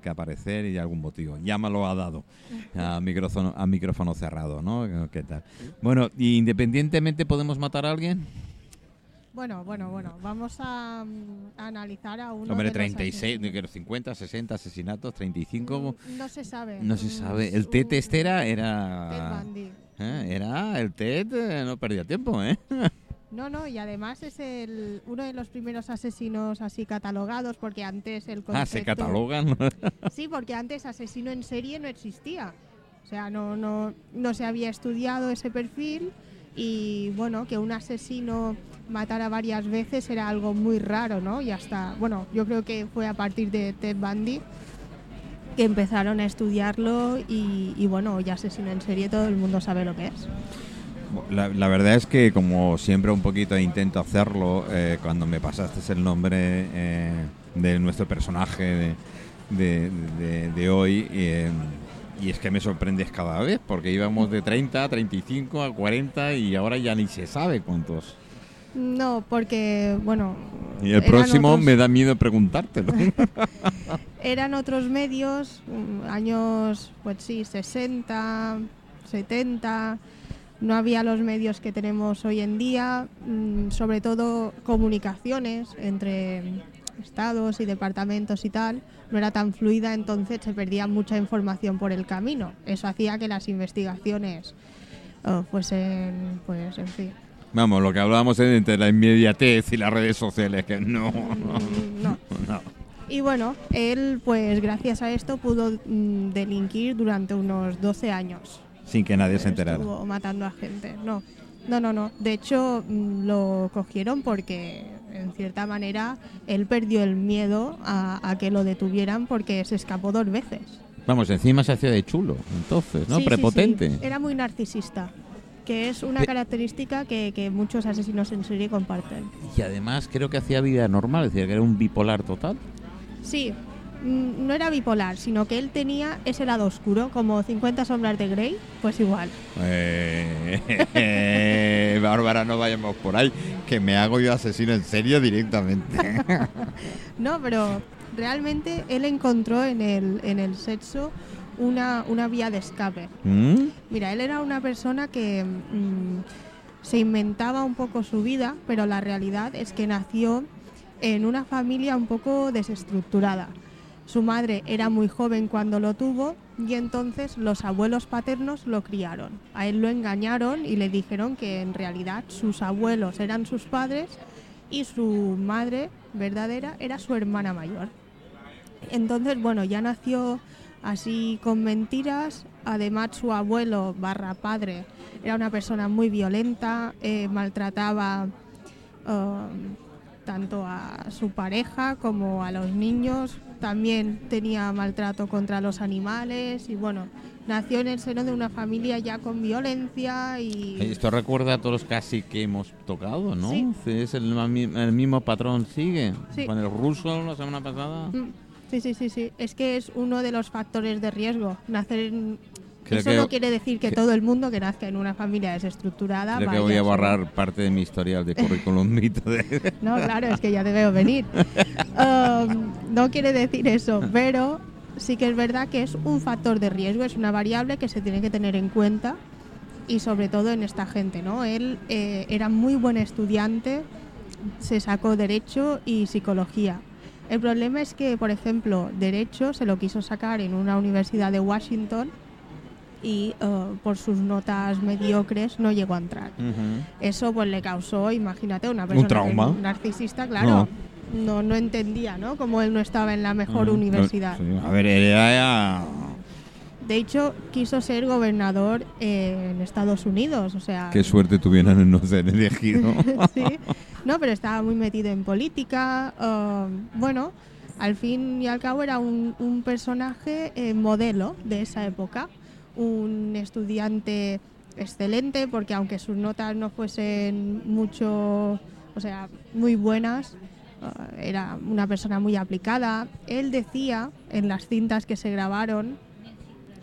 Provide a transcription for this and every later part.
que aparecer y algún motivo. Ya me lo ha dado a micrófono, a micrófono cerrado, ¿no? ¿Qué tal? Bueno, independientemente podemos matar a alguien. Bueno, bueno, bueno, vamos a, mm, analizar a uno Hombre, de 36, de los 50, 60 asesinatos, 35. Mm, No se sabe. No se Mm, sabe. El Ted un- este era... Ted era Bundy. ¿eh? Era el Ted, eh, no perdía tiempo, ¿eh? No, no, y además es el, uno de los primeros asesinos así catalogados, porque antes el concepto... Ah, se catalogan. Sí, porque antes asesino en serie no existía. O sea, no, no, no se había estudiado ese perfil y bueno, que un asesino matara varias veces era algo muy raro, ¿no? Y hasta, bueno, yo creo que fue a partir de Ted Bundy que empezaron a estudiarlo y, y bueno, ya asesino en serie todo el mundo sabe lo que es. La, la verdad es que como siempre un poquito intento hacerlo, eh, cuando me pasaste el nombre eh, de nuestro personaje de, de- de- de hoy, eh, y es que me sorprendes cada vez, porque íbamos de 30 a 35 a 40 y ahora ya ni se sabe cuántos. No, porque, bueno... Y el próximo otros- me da miedo preguntártelo. Eran otros medios, mm, años, pues sí, 60, 70, no había los medios que tenemos hoy en día, mm, sobre todo comunicaciones entre estados y departamentos y tal, no era tan fluida, entonces se perdía mucha información por el camino. Eso hacía que las investigaciones eh, fuesen, pues, en fin, Vamos, lo que hablábamos es entre la inmediatez y las redes sociales, que no, no, mm, no. no. Y bueno, él, pues gracias a esto pudo mm, delinquir durante unos 12 años. Sin que nadie se enterara. Estuvo matando a gente. No, no, no, no. De hecho, mm, lo cogieron porque, en cierta manera, él perdió el miedo a, a que lo detuvieran porque se escapó dos veces. Vamos, encima se hacía de chulo, entonces, ¿no? Sí, sí, Prepotente. sí. Era muy narcisista, que es una Pe- característica que, que muchos asesinos en serie comparten. Y además creo que hacía vida normal, es decir, que era un bipolar total. Sí, no era bipolar, sino que él tenía ese lado oscuro, como 50 sombras de Grey, pues igual. Eh, Bárbara, no vayamos por ahí, que me hago yo asesino en serio directamente. No, pero realmente él encontró en el, en el sexo una, una vía de escape. ¿Mm? Mira, él era una persona que mm, se inventaba un poco su vida, pero la realidad es que nació en una familia un poco desestructurada. Su madre era muy joven cuando lo tuvo y entonces los abuelos paternos lo criaron. A él lo engañaron y le dijeron que en realidad sus abuelos eran sus padres y su madre verdadera era su hermana mayor. Entonces, bueno, ya nació así con mentiras. Además, su abuelo barra padre era una persona muy violenta, eh, maltrataba um, tanto a su pareja como a los niños. También tenía maltrato contra los animales y bueno, nació en el seno de una familia ya con violencia y... Esto recuerda a todos los casi que hemos tocado, ¿no? Sí. Es el, el mismo patrón sigue. Sí. Con el ruso la semana pasada. Mm, Sí, sí, sí, sí. Es que es uno de los factores de riesgo. Nacer en... Creo Eso que- no quiere decir que, que- todo el mundo que nazca en una familia desestructurada. Creo que voy a borrar parte de mi historial de currículum vitae. No, claro, es que ya te veo venir. Um, no quiere decir eso, pero sí que es verdad que es un factor de riesgo, es una variable que se tiene que tener en cuenta y sobre todo en esta gente, ¿no? Él eh, era muy buen estudiante, se sacó derecho y psicología. El problema es que, por ejemplo, derecho se lo quiso sacar en una universidad de Washington y eh, por sus notas mediocres no llegó a entrar. Eso pues le causó, imagínate, una persona trauma. que- narcisista, claro. No. no entendía, ¿no? Como él no estaba en la mejor Ujú. universidad. Sí, A ver, era... De hecho, quiso ser gobernador eh, en Estados Unidos, o sea... Qué suerte tuvieran en no ser elegido. sí. No, pero estaba muy metido en política. um, bueno, al fin y al cabo era un, un personaje eh, modelo de esa época. Un estudiante excelente, porque aunque sus notas no fuesen mucho, o sea, muy buenas, uh, era una persona muy aplicada. Él decía en las cintas que se grabaron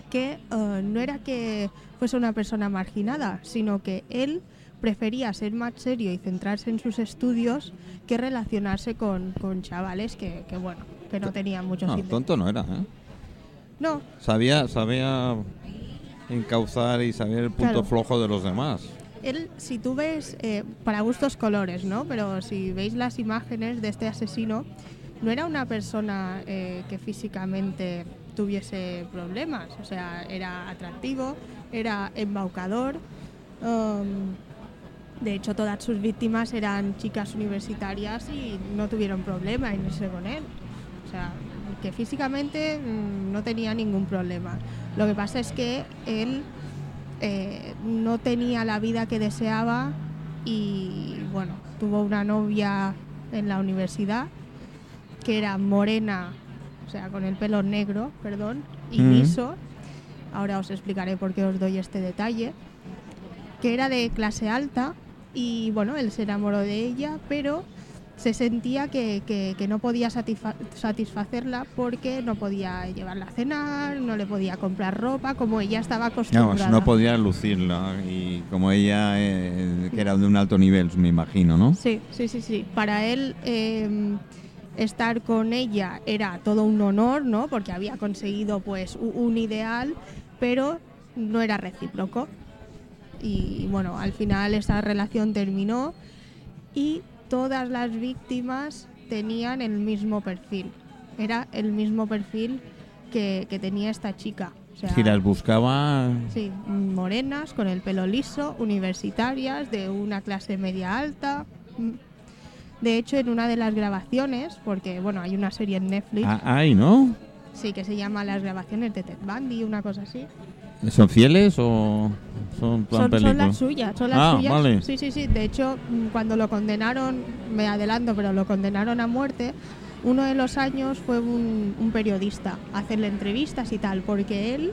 que uh, no era que fuese una persona marginada, sino que él prefería ser más serio y centrarse en sus estudios que relacionarse con, con chavales que, que, bueno, que no tenían mucho No, tonto no era, ¿eh? No, Sabía, sabía encauzar y sabía el punto Claro. flojo de los demás. él, si tú ves, eh, para gustos colores, ¿no? Pero si veis las imágenes de este asesino, no era una persona eh, que físicamente tuviese problemas. O sea, era atractivo, era embaucador. um, de hecho, todas sus víctimas eran chicas universitarias y no tuvieron problema en irse con él. O sea, que físicamente mm, no tenía ningún problema. Lo que pasa es que él eh, no tenía la vida que deseaba y bueno, tuvo una novia en la universidad que era morena, o sea, con el pelo negro, perdón, y Mm. liso. Ahora os explicaré por qué os doy este detalle. Que era de clase alta y bueno, él se enamoró de ella, pero se sentía que, que- que no podía satisfa- satisfacerla porque no podía llevarla a cenar, no le podía comprar ropa, como ella estaba acostumbrada. No podía lucirla y como ella, eh, que era de un alto nivel, me imagino, ¿no? Sí, sí, sí, sí. Para él eh, estar con ella era todo un honor, ¿no? Porque había conseguido pues un ideal, pero no era recíproco. Y bueno, al final esa relación terminó y todas las víctimas tenían el mismo perfil. Era el mismo perfil que, que tenía esta chica. O sea, Si las buscaba, Sí, morenas, con el pelo liso, universitarias, de una clase media alta. De hecho, en una de las grabaciones, porque bueno, hay una serie en Netflix, ah, hay, ¿no? sí, que se llama Las grabaciones de Ted Bundy, una cosa así. ¿Son fieles o son plan Son, son las suyas, son las Ah, suyas. vale. Sí, sí, sí. De hecho, mm, cuando lo condenaron, me adelanto, pero lo condenaron a muerte, uno de los años fue un, un periodista a hacerle entrevistas y tal, porque él,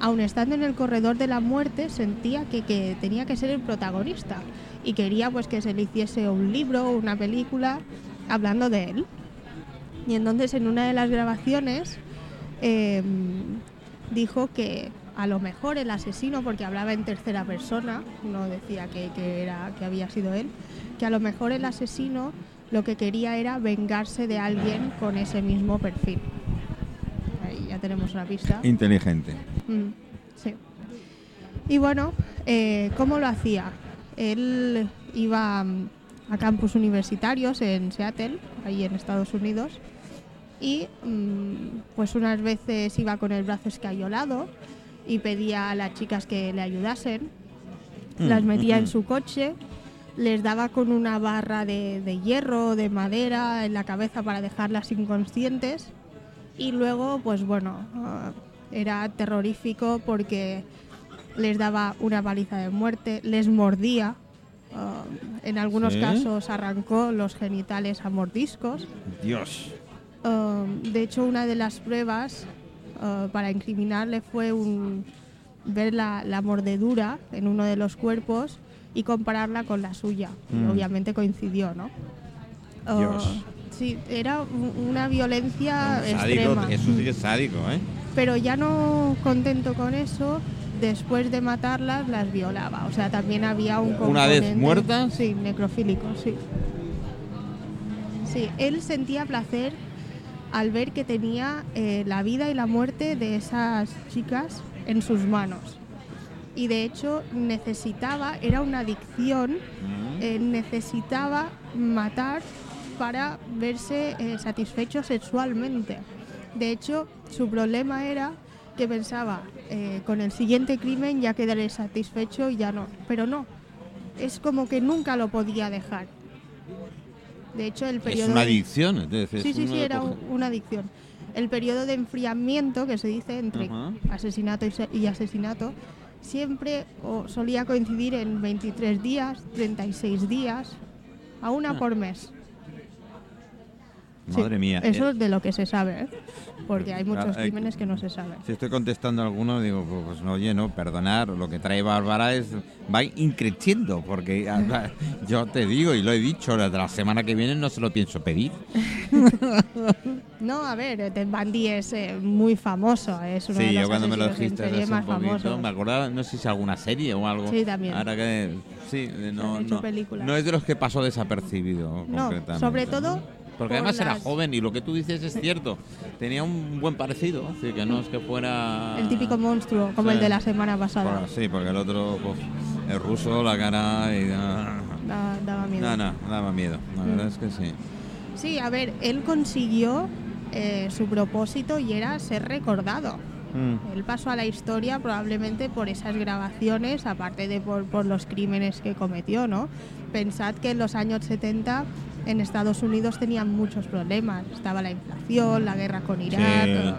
aun estando en el corredor de la muerte, sentía que, que tenía que ser el protagonista y quería pues que se le hiciese un libro o una película hablando de él. Y entonces en una de las grabaciones eh, dijo que a lo mejor el asesino, porque hablaba en tercera persona, no decía que, que era, que había sido él, que a lo mejor el asesino lo que quería era vengarse de alguien con ese mismo perfil. Ahí ya tenemos una pista. Inteligente. Mm, sí. Y bueno, eh, ¿cómo lo hacía? Él iba mm, a campus universitarios en Seattle, ahí en Estados Unidos, y mm, pues unas veces iba con el brazo escayolado y pedía a las chicas que le ayudasen, las metía en su coche, les daba con una barra de, de hierro, de madera en la cabeza para dejarlas inconscientes y luego, pues bueno, ah, era terrorífico porque les daba una paliza de muerte, les mordía, ah, en algunos ¿Sí? casos arrancó los genitales a mordiscos. Dios. Um, de hecho, una de las pruebas uh, para incriminarle fue un- ver la, la mordedura en uno de los cuerpos y compararla con la suya. Y Mm. obviamente coincidió, ¿no? Uh, Dios. sí, era una violencia Sádico, extrema. eso sí es sádico, ¿eh? Pero ya no contento con eso, después de matarlas las violaba. O sea, también había un ¿Una vez componente- muertas? Sí, necrofílico, sí. Sí, él sentía placer al ver que tenía eh, la vida y la muerte de esas chicas en sus manos. Y de hecho necesitaba, era una adicción, eh, necesitaba matar para verse eh, satisfecho sexualmente. De hecho, su problema era que pensaba, con el siguiente crimen ya quedaré satisfecho y ya no. Pero no, es como que nunca lo podía dejar. De hecho, el periodo... Es una adicción. entonces Sí, sí, sí, era coge- una adicción. El periodo de enfriamiento que se dice entre asesinato y, se- y asesinato siempre o solía coincidir en 23 días, 36 días, a una Ah. por mes. Sí, Madre mía. Eso eh, es de lo que se sabe, ¿eh? porque hay muchos Ah, eh, crímenes que no se saben. Si estoy contestando a alguno, digo, pues, pues, no, oye, no, perdonar, lo que trae Bárbara es, va increciendo, porque yo te digo, y lo he dicho, la de la semana que viene no se lo pienso pedir. No, a ver, Ted Bundy es eh, muy famoso, es uno de Sí, los yo cuando me lo dijiste hace un poquito, famosos. me acordaba, no sé si es alguna serie o algo. Sí, también. Ahora que, sí, eh, no, no, no es de los que pasó desapercibido, No, concretamente. sobre todo Porque por además era joven y lo que tú dices es cierto. Tenía un buen parecido, decir, que no es que fuera... El típico monstruo, como Sí. el de la semana pasada. Bueno, sí, porque el otro, pues, el ruso, la cara y... Da- daba miedo. No, no, daba miedo. La Mm. verdad es que sí. Sí, a ver, él consiguió eh, su propósito y era ser recordado. Mm. Él pasó a la historia probablemente por esas grabaciones, aparte de por, por los crímenes que cometió, ¿no? Pensad que en los años 70 en Estados Unidos tenían muchos problemas. Estaba la inflación, la guerra con Irak. eh,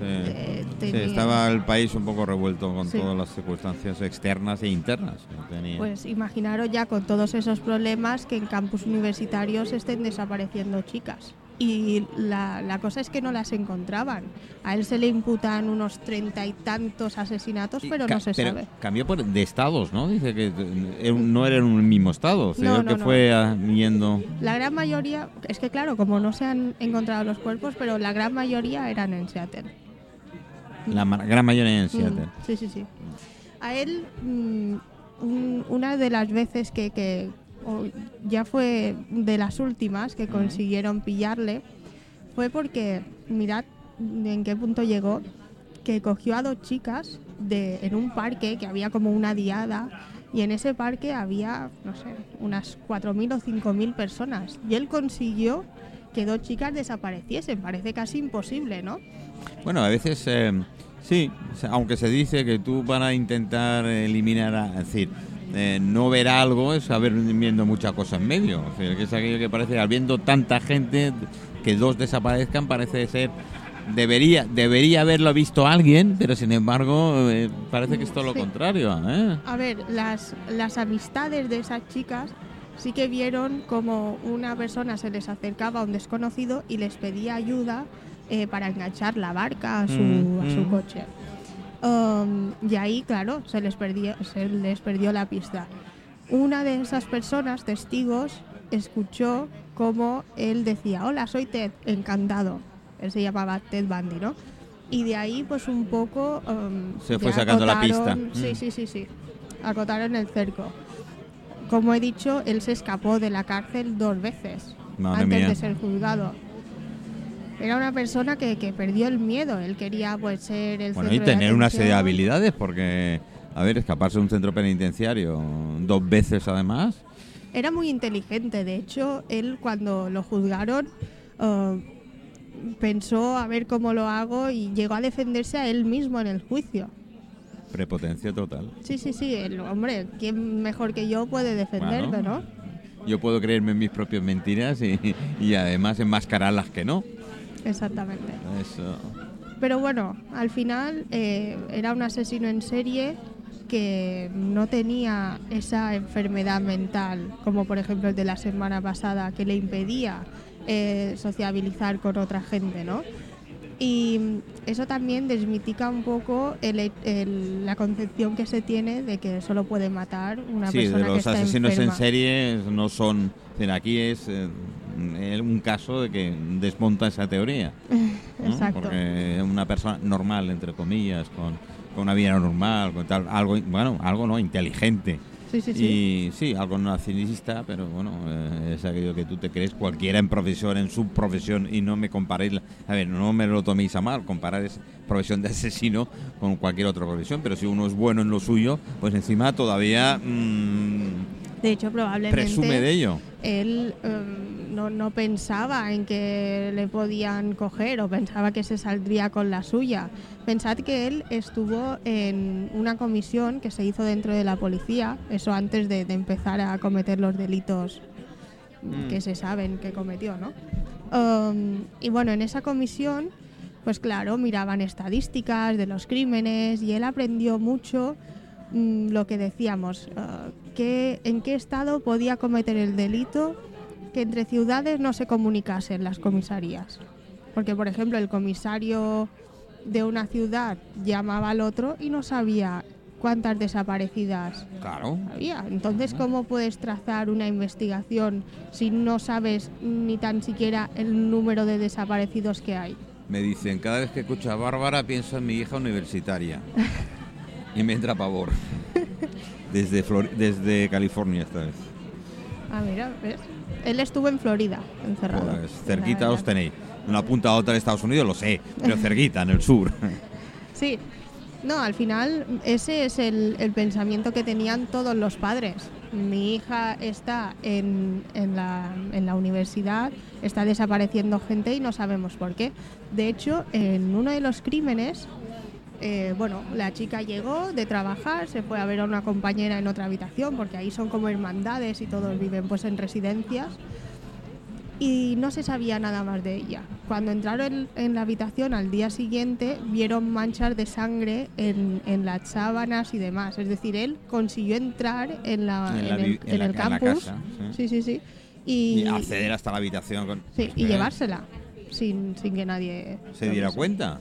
Sí. eh, Sí, tenía- estaba el país un poco revuelto con todas las circunstancias externas e internas que tenía. Pues imaginaros ya con todos esos problemas que en campus universitarios estén desapareciendo chicas. Y la, la cosa es que no las encontraban. A él se le imputan unos treinta y tantos asesinatos, pero no se pero sabe. Cambió por, de estados, ¿no? Dice que eh, no era en un mismo estado, sino No, no, que no. fue ah, yendo... La gran mayoría, es que claro, como no se han encontrado los cuerpos, pero la gran mayoría eran en Seattle. La gran mayoría en Seattle. Mm, sí, sí, sí. A él, mm, un- una de las veces que, que- o ya fue de las últimas que consiguieron pillarle, fue porque, mirad en qué punto llegó, que cogió a dos chicas de, en un parque que había como una diada y en ese parque había, no sé, unas 4.000 o 5.000 personas. Y él consiguió que dos chicas desapareciesen. Parece casi imposible, ¿no? Bueno, a veces eh, sí, aunque se dice que tú para intentar eliminar, a- es decir, eh, no ver algo es haber viendo mucha cosa en medio. Es decir, que es aquello que parece, habiendo tanta gente, que dos desaparezcan parece ser... Debería, debería haberlo visto alguien, pero sin embargo eh, parece que es todo lo contrario. ¿eh? A ver, las, las amistades de esas chicas sí que vieron como una persona se les acercaba a un desconocido y les pedía ayuda eh, para enganchar la barca a su, Mm, a su mm. coche. Um, y ahí, claro, se les, perdió, se les perdió la pista. Una de esas personas, testigos, escuchó cómo él decía, hola, soy Ted, encantado. Él se llamaba Ted Bundy, ¿no? Y de ahí, pues un poco... um, Se fue sacando la acotaron- pista. Sí, Mm. sí, sí, sí. Acotaron el cerco. Como he dicho, él se escapó de la cárcel dos veces Madre antes mía. de ser juzgado. Era una persona que, que perdió el miedo. Él quería pues ser el Bueno, y de tener una serie de habilidades, porque, a ver, escaparse de un centro penitenciario dos veces además. Era muy inteligente. De hecho, él cuando lo juzgaron eh, pensó a ver cómo lo hago y llegó a defenderse a él mismo en el juicio. Prepotencia total. Sí, sí, sí. El hombre, ¿quién mejor que yo puede defenderme, Bueno. no? Yo puedo creerme en mis propias mentiras y, y además enmascarar las que no. Exactamente. Eso. Pero bueno, al final eh, era un asesino en serie que no tenía esa enfermedad mental, como por ejemplo el de la semana pasada, que le impedía eh, sociabilizar con otra gente, ¿no? Y eso también desmitica un poco el- el- la concepción que se tiene de que solo puede matar una Sí, persona que los está asesinos enferma. en serie no son. Aquí es eh, un caso de que desmonta esa teoría. ¿no? Exacto. Porque una persona normal, entre comillas, con, con una vida normal, con tal, algo, bueno, algo no, inteligente. Sí, sí, sí. Y sí, algo narcisista, pero bueno, eh, es aquello que tú te crees cualquiera en profesión, en su profesión, y no me comparéis, la- a ver, no me lo toméis a mal, comparar esa profesión de asesino con cualquier otra profesión, pero si uno es bueno en lo suyo, pues encima todavía mm, De hecho, probablemente presume de ello. él em, no, no pensaba en que le podían coger o pensaba que se saldría con la suya. Pensad que él estuvo en una comisión que se hizo dentro de la policía, eso antes de, de empezar a cometer los delitos Mm. que se saben que cometió, ¿no? Um, y bueno, en esa comisión, pues claro, miraban estadísticas de los crímenes y él aprendió mucho mm, lo que decíamos, uh, que, en qué estado podía cometer el delito que entre ciudades no se comunicasen las comisarías. Porque, por ejemplo, el comisario de una ciudad llamaba al otro y no sabía cuántas desaparecidas Claro. había. Entonces, ¿cómo puedes trazar una investigación si no sabes ni tan siquiera el número de desaparecidos que hay? Me dicen, cada vez que escucho a Bárbara pienso en mi hija universitaria. y me entra pavor. Desde, Flor- desde California esta vez. Ah, mira, ¿ves? Él estuvo en Florida, encerrado. Pues cerquita os tenéis. Una punta a otra de Estados Unidos, lo sé, pero cerquita, en el sur. Sí. No, al final ese es el, el pensamiento que tenían todos los padres. Mi hija está en, en la, en la universidad, está desapareciendo gente y no sabemos por qué. De hecho, en uno de los crímenes, eh, bueno, la chica llegó de trabajar, se fue a ver a una compañera en otra habitación, porque ahí son como hermandades y todos viven pues en residencias y no se sabía nada más de ella. Cuando entraron en la habitación al día siguiente vieron manchas de sangre en, en las sábanas y demás. Es decir, él consiguió entrar en, la, En en, la el, en la- el campus. casa, sí, sí, sí. Y Y, acceder hasta la habitación con. sí, y llevársela sin, sin que nadie ¿Se diera cuenta?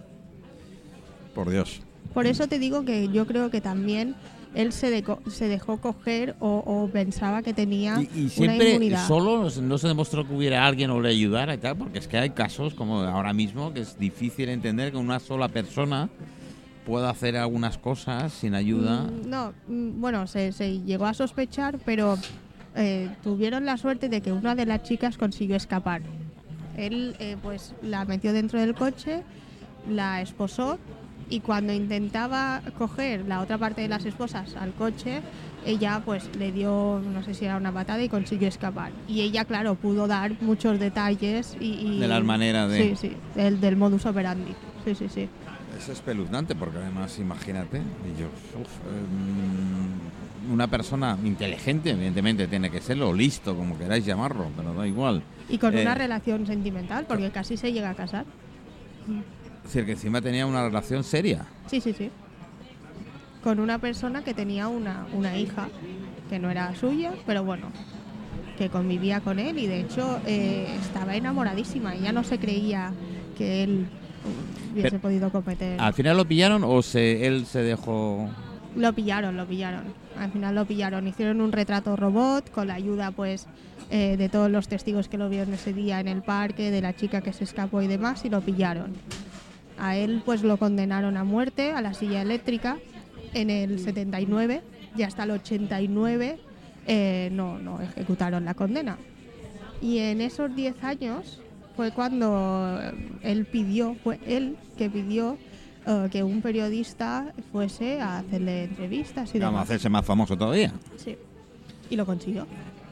Por Dios. Por eso te digo que yo creo que también él se, deco- se dejó coger o, o pensaba que tenía Y, y una siempre inmunidad. solo no se demostró que hubiera alguien o le ayudara y tal, porque es que hay casos como ahora mismo que es difícil entender que una sola persona pueda hacer algunas cosas sin ayuda. Mm, No, mm, bueno, se, se llegó a sospechar, pero eh, tuvieron la suerte de que una de las chicas consiguió escapar. Él, eh, pues, la metió dentro del coche, la esposó y cuando intentaba coger la otra parte de las esposas al coche, ella, pues, le dio, no sé si era una patada y consiguió escapar. Y ella, claro, pudo dar muchos detalles y, y- De las maneras de- Sí, sí, del, del modus operandi. Sí, sí, sí. Es espeluznante porque además, imagínate, y yo, uf, eh, una persona inteligente, evidentemente tiene que serlo, listo, como queráis llamarlo, pero da igual. Y con Eh, una relación sentimental, porque casi se llega a casar. Es decir, que encima tenía una relación seria. Sí, sí, sí. Con una persona que tenía una, una hija, que no era suya, pero bueno, que convivía con él y de hecho eh, estaba enamoradísima. Ella no se creía que él hubiese Pero- podido cometer. ¿Al final lo pillaron o se, él se dejó...? Lo pillaron, lo pillaron. Al final lo pillaron. Hicieron un retrato robot con la ayuda, pues, eh, de todos los testigos que lo vieron ese día en el parque, de la chica que se escapó y demás, y lo pillaron. A él, pues, lo condenaron a muerte a la silla eléctrica en el 79 y hasta el 89 eh, no, no ejecutaron la condena. Y en esos 10 años fue cuando eh, él pidió, fue él que pidió eh, que un periodista fuese a hacerle entrevistas y Vamos a hacerse más famoso todavía. Sí. Y lo consiguió.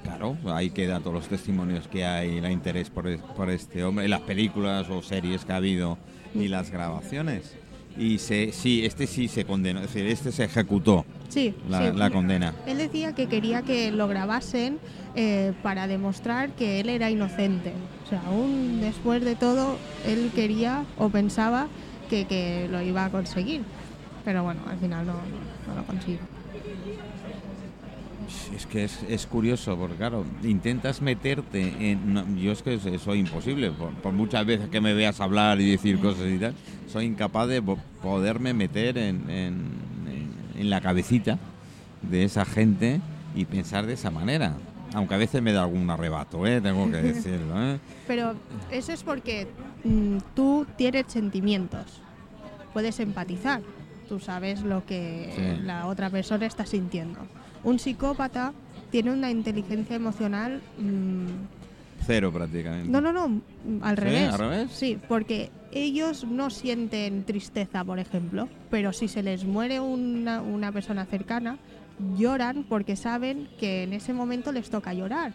Claro, ahí quedan todos los testimonios que hay, el interés por, es- por este hombre, las películas o series que ha habido y las grabaciones. Y se, sí, este sí se condenó, es decir, este se ejecutó Sí, la, sí. la condena. Él decía que quería que lo grabasen eh, para demostrar que él era inocente. O sea, aún después de todo, él quería o pensaba que, que lo iba a conseguir. Pero bueno, al final no, no, no lo consiguió. Es que es, es curioso, porque claro, intentas meterte en... no, yo es que so- soy imposible, por, por muchas veces que me veas hablar y decir cosas y tal, soy incapaz de po- poderme meter en, en- en- en la cabecita de esa gente y pensar de esa manera. Aunque a veces me da algún arrebato, ¿eh? tengo que decirlo. ¿eh? Pero eso es porque mm, tú tienes sentimientos, puedes empatizar, tú sabes lo que Sí. la otra persona está sintiendo. Un psicópata tiene una inteligencia emocional... mm, Cero prácticamente. no, no, no, al ¿Sí? revés. ¿Al revés? Sí, porque ellos no sienten tristeza, por ejemplo, pero si se les muere una, una persona cercana, lloran porque saben que en ese momento les toca llorar.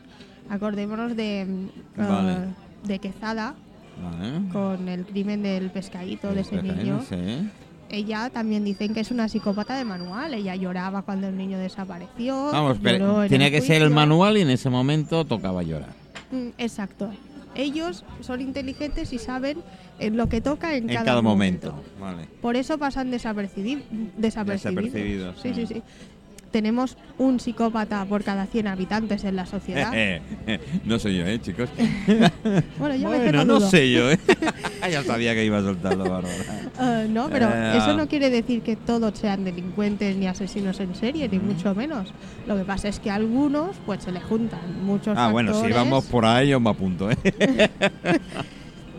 Acordémonos de, mm, Vale. eh, de Quezada Vale. con el crimen del pescadito de ese niño. sí. Ella también dicen que es una psicópata de manual. Ella lloraba cuando el niño desapareció. Vamos, pero tenía que ser el manual y en ese momento tocaba llorar. Mm, Exacto. Ellos son inteligentes y saben en lo que toca en, En cada, momento. Vale. Por eso pasan desapercibi- desapercibidos. Desapercibidos, Sí, sí, sí. Tenemos un psicópata por cada 100 habitantes en la sociedad. no soy yo, ¿eh, chicos? bueno, yo bueno, no sé yo, ¿eh? ya sabía que iba a soltarlo, Bárbara. Eh, no, pero Eh, eso ah. no quiere decir que todos sean delincuentes ni asesinos en serie, ni mucho menos. Lo que pasa es que a algunos pues se le juntan muchos Ah, bueno, si vamos por ahí, yo me apunto, ¿eh?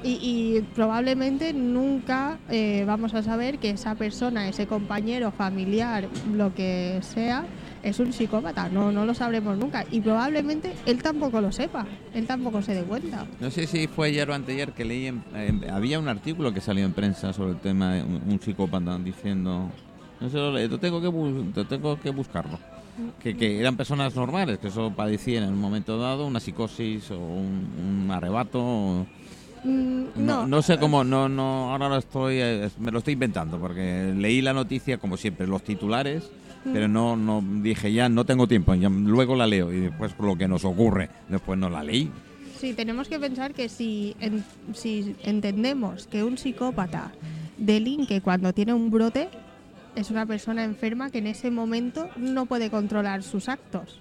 Y, y probablemente nunca eh, vamos a saber que esa persona, ese compañero, familiar, lo que sea, es un psicópata. No, no lo sabremos nunca. Y probablemente él tampoco lo sepa. Él tampoco se dé cuenta. No sé si fue ayer o anteayer que leí, en- había un artículo que salió en prensa sobre el tema de un, psicópata diciendo, no sé, lo tengo que, tengo que buscarlo, que, que eran personas normales, que eso padecían en un momento dado una psicosis o un, arrebato. Mm, no, no, no sé cómo, no, no, ahora lo estoy, eh, me lo estoy inventando, porque leí la noticia como siempre, los titulares, pero no, no dije ya, no tengo tiempo, ya, luego la leo y después por lo que nos ocurre, después no la leí. Sí, tenemos que pensar que si, en- si entendemos que un psicópata delinque cuando tiene un brote, es una persona enferma que en ese momento no puede controlar sus actos.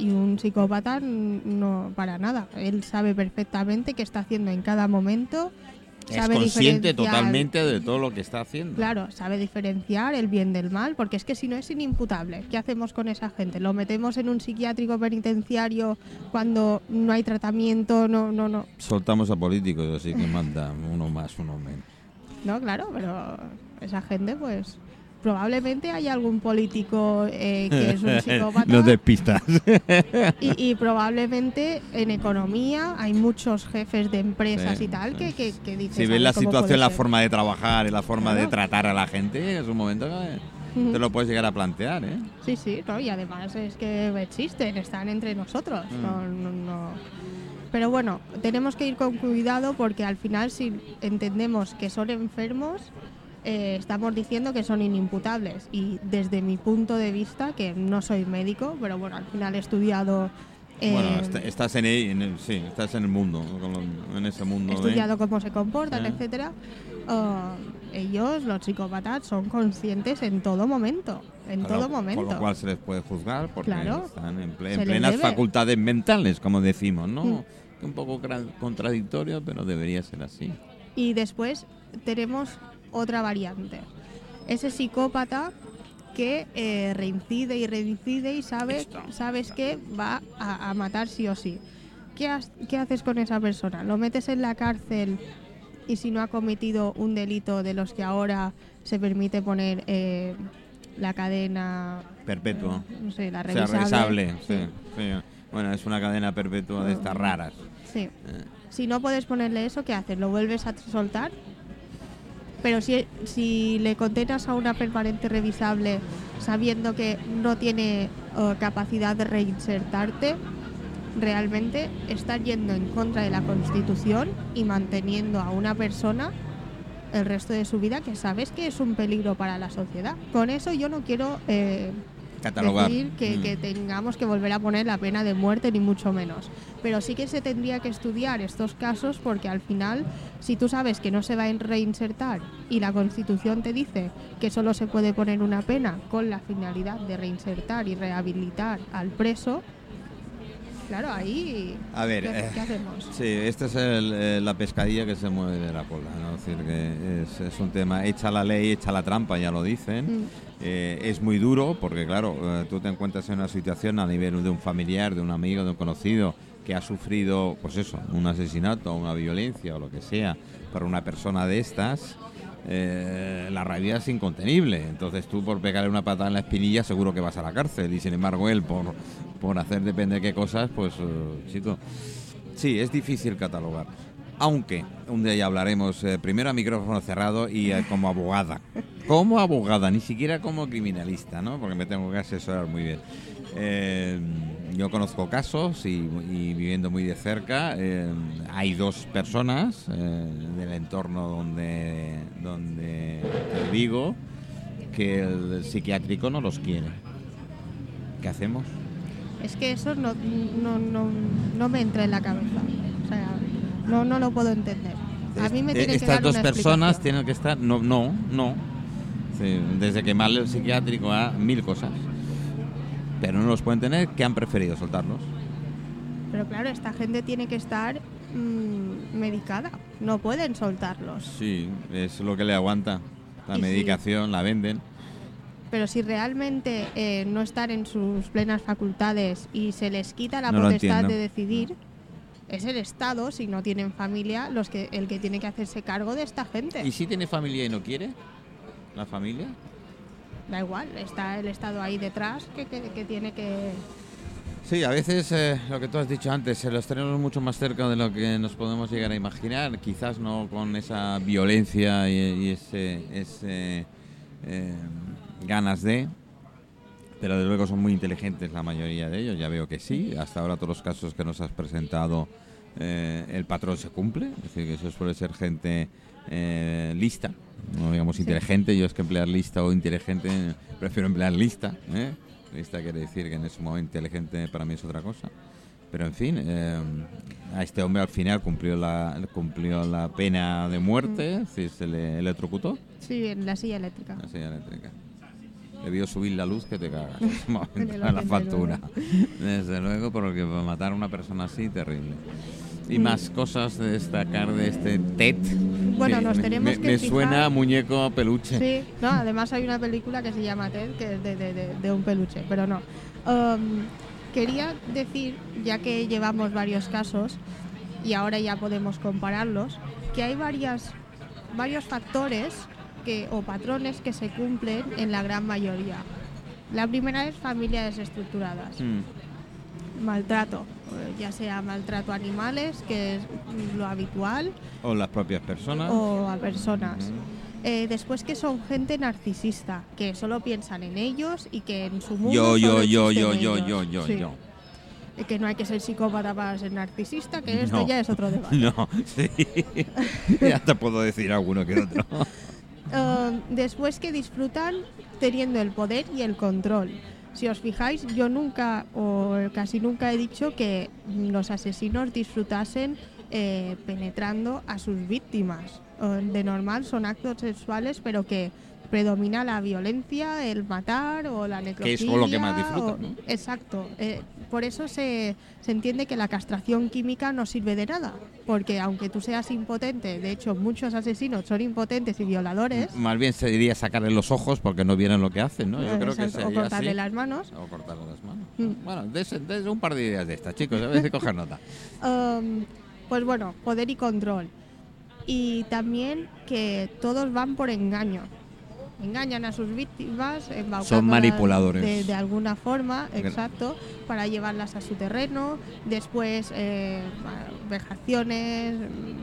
Y un psicópata no para nada. Él sabe perfectamente qué está haciendo en cada momento. Es sabe consciente diferenciar- totalmente de todo lo que está haciendo. Claro, sabe diferenciar el bien del mal, porque es que si no es inimputable, ¿qué hacemos con esa gente? ¿Lo metemos en un psiquiátrico penitenciario cuando no hay tratamiento? No, no, no. Soltamos a políticos, así que manda uno más, uno menos. No, claro, pero esa gente, pues probablemente hay algún político eh, que es un psicópata no despistas. y, y probablemente en economía hay muchos jefes de empresas Sí, y tal que, que, que dicen... Si "A ves la situación, la ser". forma de trabajar y la forma de tratar a la gente, es un momento que te lo puedes llegar a plantear, ¿eh? Sí, sí, ¿no? y además es que existen, están entre nosotros. Mm. no- no- no. Pero bueno, tenemos que ir con cuidado porque al final si entendemos que son enfermos, eh, estamos diciendo que son inimputables. Y desde mi punto de vista, que no soy médico, pero bueno, al final he estudiado... eh, bueno, est- estás en, el- en el- sí, estás en el mundo, en ese mundo. he de- estudiado cómo se comportan, Eh. etcétera. Ah, ellos, los psicópatas, son conscientes en todo momento. En todo momento. Con lo cual se les puede juzgar porque Claro. están en, ple- en plenas facultades mentales, como decimos, ¿no? Mm. Un poco contradictorio, pero debería ser así. Y después tenemos otra variante. Ese psicópata que eh, reincide y reincide y sabe, sabes que va a, a matar sí o sí. ¿Qué, has- ¿Qué haces con esa persona? ¿Lo metes en la cárcel y si no ha cometido un delito de los que ahora se permite poner eh, la cadena, Perpetuo. no sé, la O sea, revisable? revisable, sí, sí. Bueno, es una cadena perpetua de estas raras. Sí. Eh, Si no puedes ponerle eso, ¿qué haces? ¿Lo vuelves a soltar? Pero si, si le condenas a una permanente revisable sabiendo que no tiene eh, capacidad de reinsertarte, realmente estás yendo en contra de la Constitución y manteniendo a una persona el resto de su vida que sabes que es un peligro para la sociedad. Con eso yo no quiero eh, catalogar. decir que, Mm. que tengamos que volver a poner la pena de muerte, ni mucho menos. Pero sí que se tendría que estudiar estos casos porque al final, si tú sabes que no se va a reinsertar y la Constitución te dice que solo se puede poner una pena con la finalidad de reinsertar y rehabilitar al preso, claro, ahí... A ver, ¿qué, eh, qué hacemos? Sí, esta es el, eh, la pescadilla que se mueve de la cola, ¿no? Es decir, que es, es un tema, echa la ley, echa la trampa, ya lo dicen. Mm. Eh, es muy duro porque, claro, eh, tú te encuentras en una situación a nivel de un familiar, de un amigo, de un conocido que ha sufrido, pues eso, un asesinato, una violencia o lo que sea, por una persona de estas. eh, la rabia es incontenible. Entonces tú por pegarle una patada en la espinilla seguro que vas a la cárcel. Y sin embargo él por, por hacer depende de qué cosas, pues eh, chico. Sí, es difícil catalogar. Aunque un día ya hablaremos, eh, primero a micrófono cerrado y eh, como abogada. Como abogada, ni siquiera como criminalista, ¿no? Porque me tengo que asesorar muy bien. Yo conozco casos y, viviendo muy de cerca, hay dos personas del entorno donde, donde vivo que el psiquiátrico no los quiere. ¿Qué hacemos? Es que eso no, no, no, no me entra en la cabeza. O sea, no, no lo puedo entender. A mí me tiene que Estas dar dos una personas tienen que estar. No, no, no. Desde quemarle el psiquiátrico a mil cosas. Pero no los pueden tener, que han preferido soltarlos. Pero claro, esta gente tiene que estar mm, medicada. No pueden soltarlos. Sí, es lo que le aguanta. La Y sí. medicación la venden. Pero si realmente eh, no están en sus plenas facultades y se les quita la No potestad de decidir, es el Estado, si no tienen familia, los que, el que tiene que hacerse cargo de esta gente. ¿Y si tiene familia y no quiere? ¿La familia? Da igual, está el Estado ahí detrás que, que, tiene que... Sí, a veces eh, lo que tú has dicho antes, los tenemos mucho más cerca de lo que nos podemos llegar a imaginar, quizás no con esa violencia y, ese, ese eh, ganas de, pero desde luego son muy inteligentes la mayoría de ellos, ya veo que sí. Hasta ahora todos los casos que nos has presentado, eh, el patrón se cumple, es decir, que eso suele ser gente eh, lista, no digamos inteligente, yo es que emplear lista o inteligente, prefiero emplear lista. ¿eh? Lista quiere decir que en ese momento inteligente para mí es otra cosa. Pero en fin, a este hombre al final cumplió la, cumplió la pena de muerte, si se le electrocutó. Sí, en la silla eléctrica. La silla eléctrica debió subir la luz que te cagas a la factura. Desde luego, porque matar a una persona así, terrible. Y mm. más cosas de destacar de este TED. Bueno, nos tenemos me, que. Me suena muñeco peluche. Sí, no, además hay una película que se llama TED, que es de, de, un peluche, pero no. Um, quería decir, ya que llevamos varios casos y ahora ya podemos compararlos, que hay varias, varios factores que, o patrones que se cumplen en la gran mayoría. La primera es familias desestructuradas. Mm. Maltrato, ya sea maltrato a animales, que es lo habitual. O las propias personas. O a personas. Eh, después que son gente narcisista, que solo piensan en ellos y que en su mundo... Yo, yo, yo, yo, yo, yo, yo, yo. Que no hay que ser psicópata para ser narcisista, que esto ya es otro debate. No, sí. ya te puedo decir alguno que otro. Eh, después que disfrutan teniendo el poder y el control. Si os fijáis, yo nunca o casi nunca he dicho que los asesinos disfrutasen eh, penetrando a sus víctimas. de normal son actos sexuales, pero que predomina la violencia, el matar o la necrofilia. Que es lo que más disfrutan. Exacto. Eh, por eso se, se, entiende que la castración química no sirve de nada, porque aunque tú seas impotente, de hecho muchos asesinos son impotentes y violadores. Más bien se diría sacarle los ojos porque no vieron lo que hacen, ¿no? Yo creo que o cortarle las manos. O cortarle las manos. Mm. Bueno, desde un par de ideas de estas, chicos, a ver si coger nota. Um, pues bueno, poder y control. Y también que todos van por engaño engañan a sus víctimas, son manipuladores de, alguna forma, exacto, para llevarlas a su terreno, después eh, vejaciones,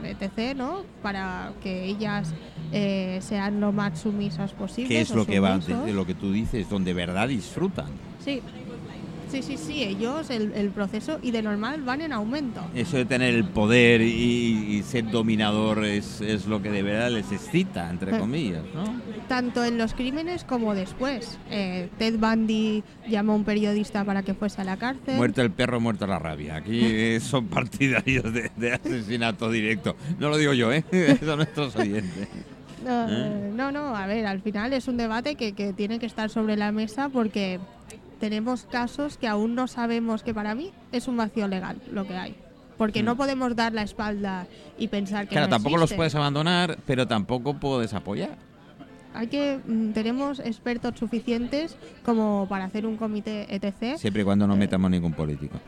etc., ¿no? Para que ellas eh, sean lo más sumisas posible. ¿Qué es lo que va de lo que tú dices, donde verdad disfrutan? Sí, Sí, sí, sí, ellos, el, proceso, y de normal van en aumento. Eso de tener el poder y, ser dominador es, es, lo que de verdad les excita, entre eh, comillas, ¿no? Tanto en los crímenes como después. Eh, Ted Bundy llamó a un periodista para que fuese a la cárcel. Muerto el perro, muerto la rabia. Aquí son partidarios de, asesinato directo. No lo digo yo, ¿eh? Son nuestros oyentes. ¿Eh? No, no, a ver, al final es un debate que, que tiene que estar sobre la mesa porque tenemos casos que aún no sabemos que para mí es un vacío legal lo que hay. Porque no mm. podemos dar la espalda y pensar que claro, tampoco los puedes abandonar, pero tampoco puedes apoyar. Hay que mm, tenemos expertos suficientes como para hacer un comité etc. Siempre y cuando no eh, metamos ningún político.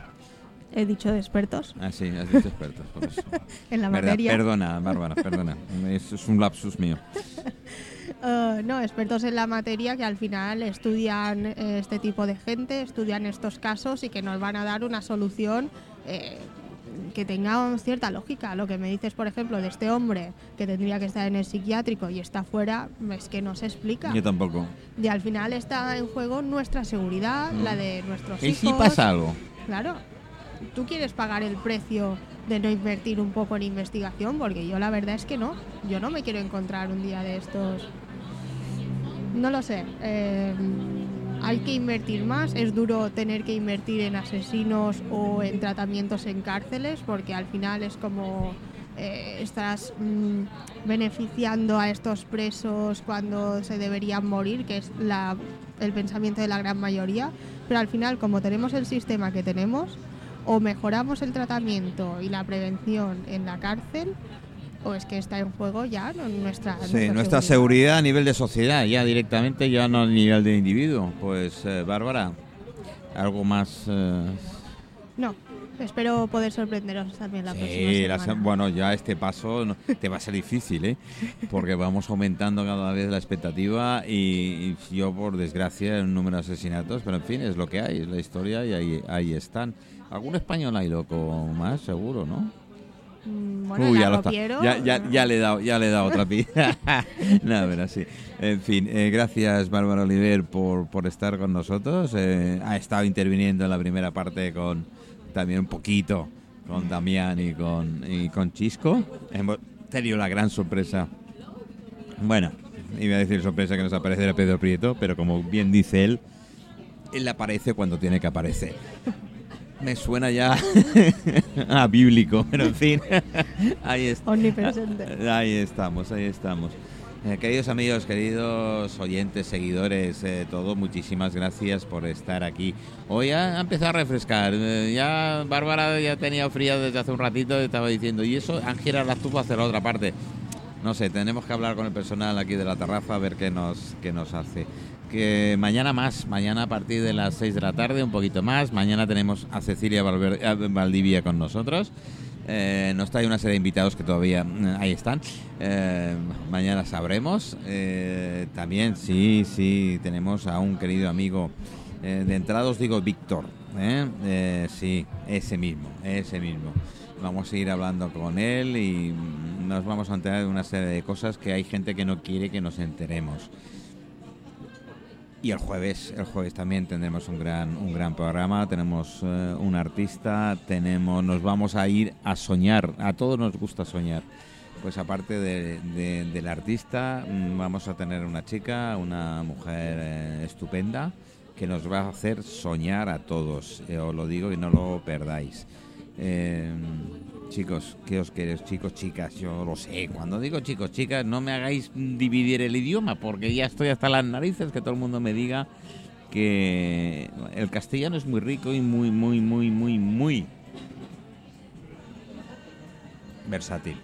He dicho de expertos. Ah, sí, has dicho expertos. en la materia. Perdona, Bárbara, perdona. es un lapsus mío. Eh, no, expertos en la materia que al final estudian eh, este tipo de gente, estudian estos casos y que nos van a dar una solución eh, que tenga cierta lógica. Lo que me dices, por ejemplo, de este hombre que tendría que estar en el psiquiátrico y está fuera, es que no se explica. Yo tampoco. Y al final está en juego nuestra seguridad, la de nuestros hijos. ¿Y si pasa algo? Claro. ¿Tú quieres pagar el precio de no invertir un poco en investigación? Porque yo la verdad es que no. Yo no me quiero encontrar un día de estos no lo sé. Eh, hay que invertir más. Es duro tener que invertir en asesinos o en tratamientos en cárceles porque al final es como eh, mm, beneficiando a estos presos cuando se deberían morir, que es el pensamiento de la gran mayoría. Pero al final, como tenemos el sistema que tenemos, o mejoramos el tratamiento y la prevención en la cárcel o es que está en juego ya nuestra, sí, nuestra, seguridad. a nivel de sociedad, ya directamente, ya no a nivel de individuo. Pues, eh, Bárbara, ¿algo más? Eh? No, Espero poder sorprenderos también la próxima semana. bueno, ya este paso te va a ser difícil, ¿eh? Porque vamos aumentando cada vez la expectativa y, yo, por desgracia, el número de asesinatos, pero en fin, es lo que hay, es la historia y ahí, ahí están. ¿Algún español hay loco más, seguro, no? Mm, bueno, ya, ya, ya, le he dado, ya le he dado otra pista. no, pero sí. En fin, eh, gracias Bárbara Oliver por, por estar con nosotros. Eh, ha estado interviniendo en la primera parte con también un poquito con Damián y con, y con Chisco. Hemos tenido la gran sorpresa. Bueno, iba a decir sorpresa que nos aparecerá Pedro Prieto, pero como bien dice él, él aparece cuando tiene que aparecer me suena ya a bíblico, pero en fin, ahí está. Ahí estamos, ahí estamos. Eh, queridos amigos, queridos oyentes, seguidores, eh, todo, muchísimas gracias por estar aquí. Hoy ha, empezado a refrescar. Eh, ya Bárbara ya tenía frío desde hace un ratito, estaba diciendo, y eso, Ángela las tuvo hacer la otra parte. No sé, tenemos que hablar con el personal aquí de la terraza a ver qué nos, qué nos hace que mañana más, mañana a partir de las 6 de la tarde, un poquito más. Mañana tenemos a Cecilia Valdivia con nosotros. Eh, nos trae una serie de invitados que todavía eh, ahí están. Eh, mañana sabremos. Eh, también, sí, sí, tenemos a un querido amigo. de entrada os digo Víctor. sí, ese mismo, ese mismo. Vamos a ir hablando con él y nos vamos a enterar de una serie de cosas que hay gente que no quiere que nos enteremos. Y el jueves, el jueves también tendremos un gran, un gran programa, tenemos eh, un artista, tenemos, nos vamos a ir a soñar, a todos nos gusta soñar. Pues aparte del artista, mm, vamos a tener una chica, una mujer eh, estupenda, que nos va a hacer soñar a todos. Eh, os lo digo y no lo perdáis. Chicos, ¿qué os queréis? Chicos, chicas, yo lo sé. Cuando digo chicos, chicas, no me hagáis dividir el idioma, porque ya estoy hasta las narices que todo el mundo me diga que el castellano es muy rico y muy, muy, muy, muy, muy versátil.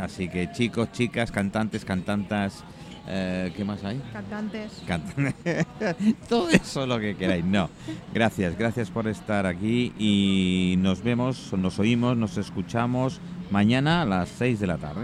Así que chicos, chicas, cantantes, cantantas, eh, ¿Qué más hay? Cantantes. Todo eso lo que queráis. No. Gracias, gracias por estar aquí y nos vemos, nos oímos, nos escuchamos mañana a las 6 de la tarde.